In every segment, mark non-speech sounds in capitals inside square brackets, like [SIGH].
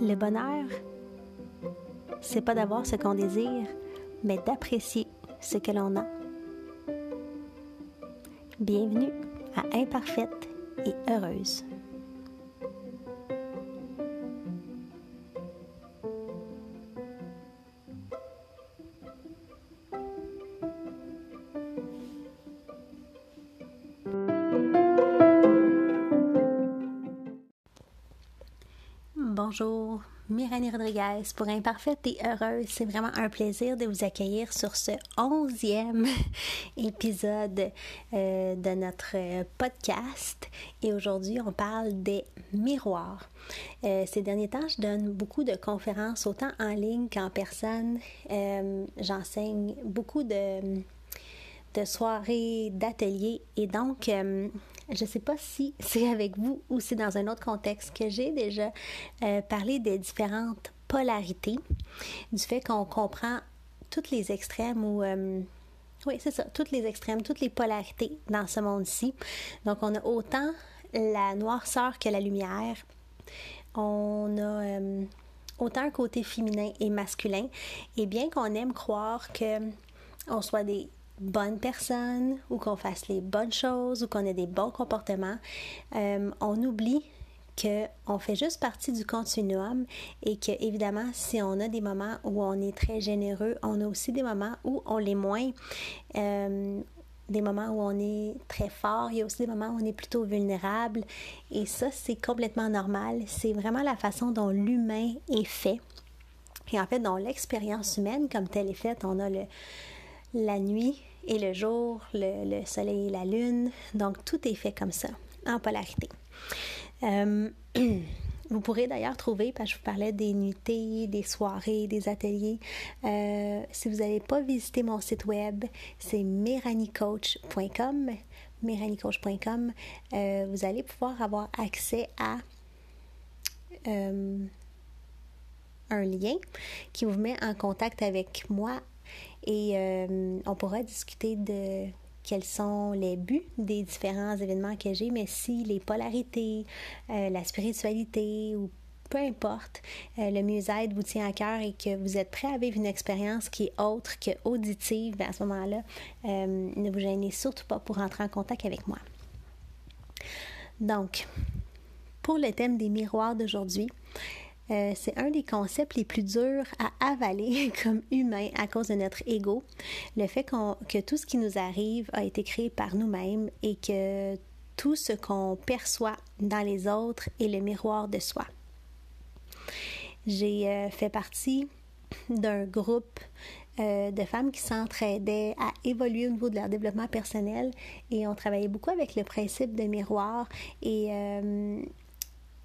Le bonheur, c'est pas d'avoir ce qu'on désire, mais d'apprécier ce que l'on a. Bienvenue à Imparfaite et Heureuse. Bonjour, Myranie Rodriguez pour Imparfaite et Heureuse. C'est vraiment un plaisir de vous accueillir sur ce onzième [LAUGHS] épisode euh, de notre podcast. Et aujourd'hui, on parle des miroirs. Euh, ces derniers temps, je donne beaucoup de conférences, autant en ligne qu'en personne. Euh, j'enseigne beaucoup de, de soirées, d'ateliers. Et donc, je ne sais pas si [LAUGHS] c'est avec vous ou c'est dans un autre contexte que j'ai déjà euh, parlé des différentes polarités, du fait qu'on comprend toutes les extrêmes ou... Euh, oui, c'est ça, toutes les extrêmes, toutes les polarités dans ce monde-ci. Donc, on a autant la noirceur que la lumière. On a euh, autant un côté féminin et masculin. Et bien qu'on aime croire que on soit des bonne personne ou qu'on fasse les bonnes choses ou qu'on ait des bons comportements, euh, on oublie qu'on fait juste partie du continuum et que, évidemment, si on a des moments où on est très généreux, on a aussi des moments où on l'est moins. Euh, des moments où on est très fort, il y a aussi des moments où on est plutôt vulnérable. Et ça, c'est complètement normal. C'est vraiment la façon dont l'humain est fait. Et en fait, dans l'expérience humaine comme telle est faite, on a le, la nuit et le jour, le, soleil et la lune. Donc, tout est fait comme ça, en polarité. Euh, [CLEARS THROAT] vous pourrez d'ailleurs trouver, parce que je vous parlais des nuitées, des soirées, des ateliers. Euh, si vous n'avez pas visité mon site web, c'est meranicoach.com. Meranicoach.com. Euh, vous allez pouvoir avoir accès à un lien qui vous met en contact avec moi et euh, on pourra discuter de quels sont les buts des différents événements que j'ai, mais si les polarités, euh, la spiritualité ou peu importe, euh, le mieux-être vous tient à cœur et que vous êtes prêt à vivre une expérience qui est autre que auditive, ben, à ce moment-là, ne vous gênez surtout pas pour entrer en contact avec moi. Donc, pour le thème des miroirs d'aujourd'hui, euh, c'est un des concepts les plus durs à avaler [LAUGHS] comme humain à cause de notre ego. Le fait que tout ce qui nous arrive a été créé par nous-mêmes et que tout ce qu'on perçoit dans les autres est le miroir de soi. J'ai euh, fait partie d'un groupe euh, de femmes qui s'entraidaient à évoluer au niveau de leur développement personnel et on travaillait beaucoup avec le principe de miroir et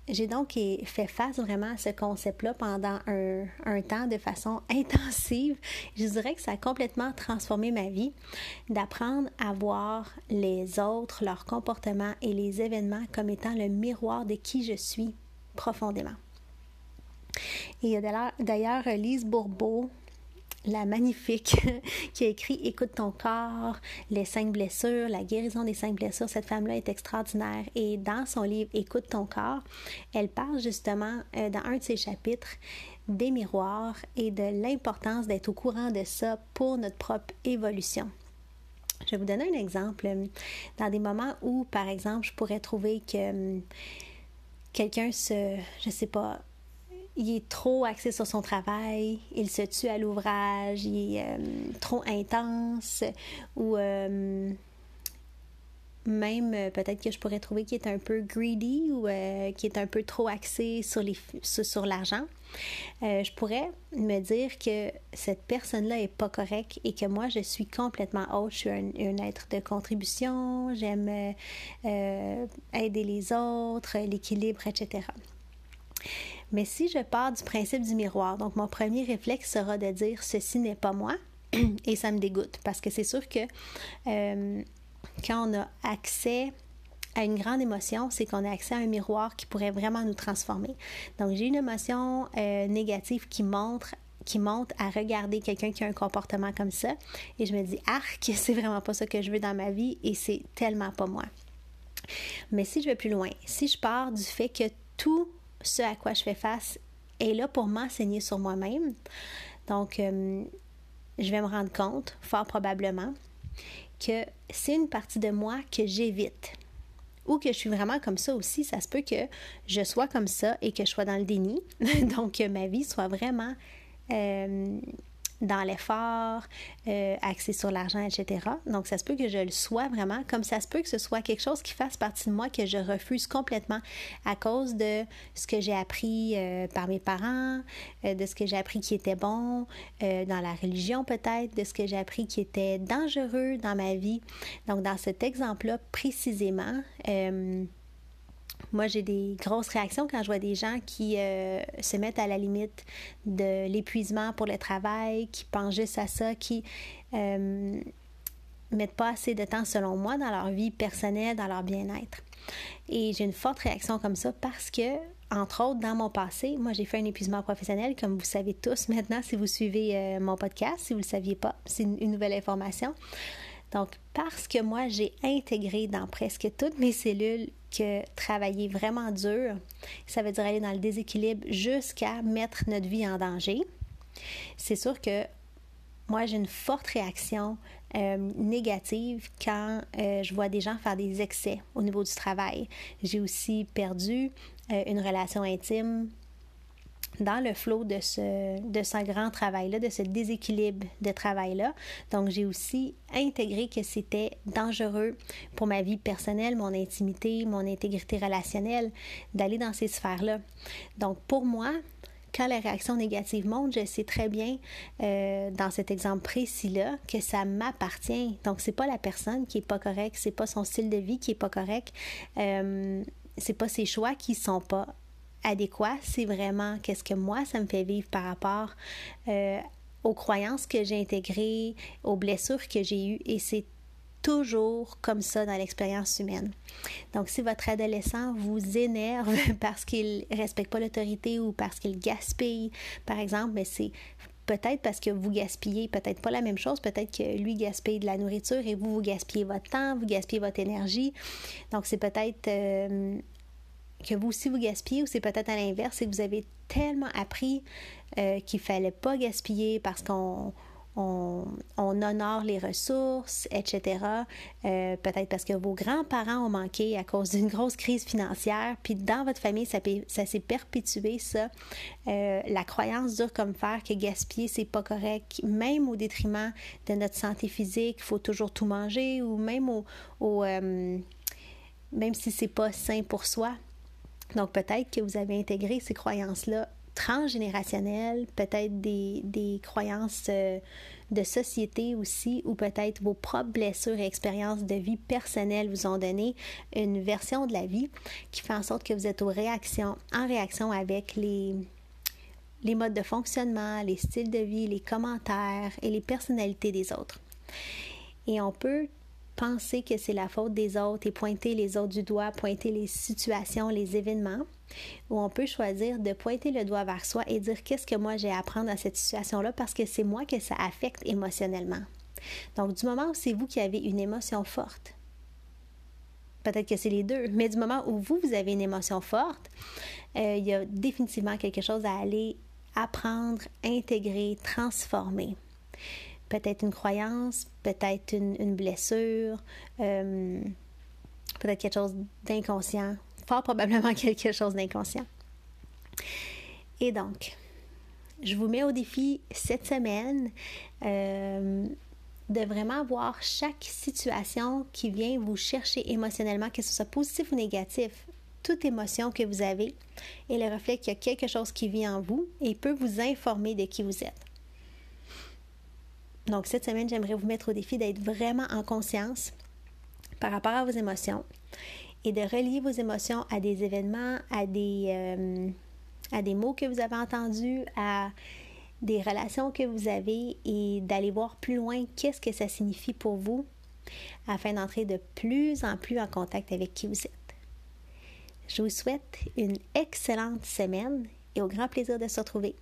j'ai donc fait face vraiment à ce concept-là pendant un, temps de façon [LAUGHS] intensive. Je dirais que ça a complètement transformé ma vie d'apprendre à voir les autres, leurs comportements et les événements comme étant le miroir de qui je suis profondément. Et il y a d'ailleurs Lise Bourbeau, la magnifique, [LAUGHS] qui a écrit Écoute ton corps, les cinq blessures, la guérison des cinq blessures. Cette femme-là est extraordinaire. Et dans son livre Écoute ton corps, elle parle justement euh, dans un de ses chapitres des miroirs et de l'importance d'être au courant de ça pour notre propre évolution. Je vais vous donner un exemple. Dans des moments où, par exemple, je pourrais trouver que hum, quelqu'un se, je sais pas, il est trop axé sur son travail, il se tue à l'ouvrage, il est euh, trop intense ou euh, même euh, peut-être que je pourrais trouver qu'il est un peu greedy ou qui est un peu trop axé sur, les, sur, l'argent. je pourrais me dire que cette personne-là est pas correcte et que moi je suis complètement autre. Je suis un, être de contribution, j'aime aider les autres, l'équilibre, etc. Mais si je pars du principe du miroir, donc mon premier réflexe sera de dire ceci n'est pas moi [CLEARS THROAT] et ça me dégoûte parce que c'est sûr que euh, quand on a accès à une grande émotion, c'est qu'on a accès à un miroir qui pourrait vraiment nous transformer. Donc j'ai une émotion euh, négative qui montre qui monte à regarder quelqu'un qui a un comportement comme ça et je me dis arc, c'est vraiment pas ça que je veux dans ma vie et c'est tellement pas moi. Mais si je vais plus loin, si je pars du fait que tout ce à quoi je fais face est là pour m'enseigner sur moi-même, donc euh, je vais me rendre compte, fort probablement, que c'est une partie de moi que j'évite ou que je suis vraiment comme ça aussi. Ça se peut que je sois comme ça et que je sois dans le déni. [LAUGHS] Donc, que ma vie soit vraiment euh, dans l'effort, euh, axé sur l'argent, etc. Donc, ça se peut que je le sois vraiment, comme ça se peut que ce soit quelque chose qui fasse partie de moi que je refuse complètement à cause de ce que j'ai appris euh, par mes parents, euh, de ce que j'ai appris qui était bon, dans la religion peut-être, de ce que j'ai appris qui était dangereux dans ma vie. Donc, dans cet exemple-là, précisément, moi, j'ai des grosses réactions quand je vois des gens qui euh, se mettent à la limite de l'épuisement pour le travail, qui pensent juste à ça, qui euh, mettent pas assez de temps, selon moi, dans leur vie personnelle, dans leur bien-être. Et j'ai une forte réaction comme ça parce que, entre autres, dans mon passé, moi, j'ai fait un épuisement professionnel, comme vous savez tous [LAUGHS] maintenant, si vous suivez euh, mon podcast, si vous ne le saviez pas, c'est une nouvelle information. Donc, parce que moi, j'ai intégré dans presque toutes mes cellules que travailler vraiment dur, ça veut dire aller dans le déséquilibre jusqu'à mettre notre vie en danger. C'est sûr que moi, j'ai une forte réaction euh, négative quand euh, je vois des gens faire des excès au niveau du travail. J'ai aussi perdu euh, une relation intime dans le flot de ce, de ce grand travail-là, de ce déséquilibre de travail-là. Donc, j'ai aussi intégré que c'était dangereux pour ma vie personnelle, mon intimité, mon intégrité relationnelle, d'aller dans ces sphères-là. Donc, pour moi, quand la réaction négative monte, je sais très bien, euh, dans cet exemple précis-là, que ça m'appartient. Donc, c'est pas la personne qui est pas correcte, c'est pas son style de vie qui est pas correct, euh, c'est pas ses choix qui sont pas adéquat, c'est vraiment qu'est-ce que moi, ça me fait vivre par rapport euh, aux croyances que j'ai intégrées, aux blessures que j'ai eues. Et c'est toujours comme ça dans l'expérience humaine. Donc, si votre adolescent vous énerve [LAUGHS] parce qu'il respecte pas l'autorité ou parce qu'il gaspille, par exemple, mais c'est peut-être parce que vous gaspillez peut-être pas la même chose, peut-être que lui gaspille de la nourriture et vous, vous gaspillez votre temps, vous gaspillez votre énergie. Donc, c'est peut-être euh, que vous aussi vous gaspillez ou c'est peut-être à l'inverse, c'est que vous avez tellement appris euh, qu'il fallait pas gaspiller parce qu'on on, honore les ressources, etc. Euh, peut-être parce que vos grands-parents ont manqué à cause d'une grosse crise financière, puis dans votre famille, ça, ça s'est perpétué, ça. Euh, la croyance dure comme fer que gaspiller, c'est pas correct, même au détriment de notre santé physique, il faut toujours tout manger, ou même au, au même si c'est pas sain pour soi, donc peut-être que vous avez intégré ces croyances-là transgénérationnelles, peut-être des, croyances euh, de société aussi, ou peut-être vos propres blessures et expériences de vie personnelles vous ont donné une version de la vie qui fait en sorte que vous êtes en réaction avec les, les modes de fonctionnement, les styles de vie, les commentaires et les personnalités des autres. Et on peut penser que c'est la faute des autres et pointer les autres du doigt, pointer les situations, les événements, ou on peut choisir de pointer le doigt vers soi et dire qu'est-ce que moi j'ai à apprendre à cette situation-là parce que c'est moi que ça affecte émotionnellement. Donc du moment où c'est vous qui avez une émotion forte, peut-être que c'est les deux, mais du moment où vous, vous avez une émotion forte, euh, il y a définitivement quelque chose à aller apprendre, intégrer, transformer peut-être une croyance, peut-être une, blessure, euh, peut-être quelque chose d'inconscient, fort probablement [LAUGHS] quelque chose d'inconscient. Et donc, je vous mets au défi cette semaine euh, de vraiment voir chaque situation qui vient vous chercher émotionnellement, que ce soit positif ou négatif. Toute émotion que vous avez est le reflet qu'il y a quelque chose qui vit en vous et peut vous informer de qui vous êtes. Donc, cette semaine, j'aimerais vous mettre au défi d'être vraiment en conscience par rapport à vos émotions et de relier vos émotions à des événements, à des, euh, à des mots que vous avez entendus, à des relations que vous avez et d'aller voir plus loin qu'est-ce que ça signifie pour vous afin d'entrer de plus en plus en contact avec qui vous êtes. Je vous souhaite une excellente semaine et au grand plaisir de se retrouver.